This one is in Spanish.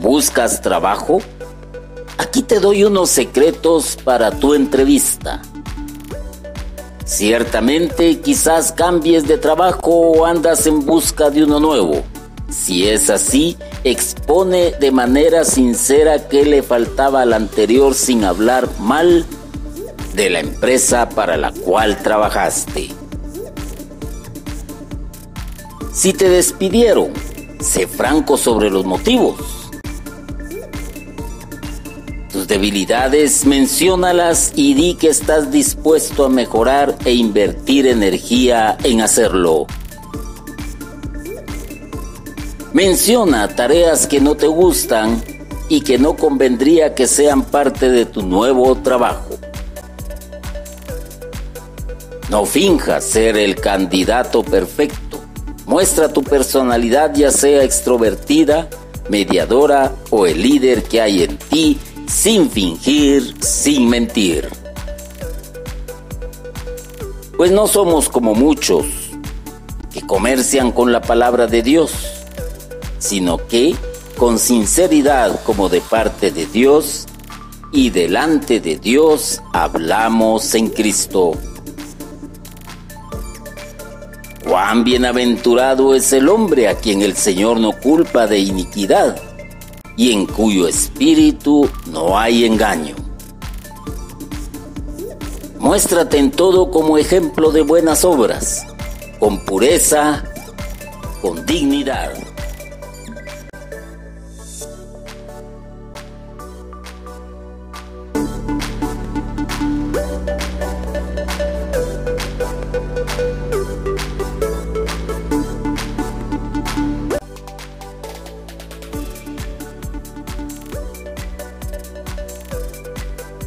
¿Buscas trabajo? Aquí te doy unos secretos para tu entrevista. Ciertamente quizás cambies de trabajo o andas en busca de uno nuevo. Si es así, expone de manera sincera qué le faltaba al anterior sin hablar mal de la empresa para la cual trabajaste. Si te despidieron, sé franco sobre los motivos. Debilidades, menciónalas y di que estás dispuesto a mejorar e invertir energía en hacerlo. Menciona tareas que no te gustan y que no convendría que sean parte de tu nuevo trabajo. No finjas ser el candidato perfecto. Muestra tu personalidad ya sea extrovertida, mediadora o el líder que hay en ti sin fingir, sin mentir. Pues no somos como muchos que comercian con la palabra de Dios, sino que con sinceridad como de parte de Dios y delante de Dios hablamos en Cristo. Cuán bienaventurado es el hombre a quien el Señor no culpa de iniquidad y en cuyo espíritu no hay engaño. Muéstrate en todo como ejemplo de buenas obras, con pureza, con dignidad.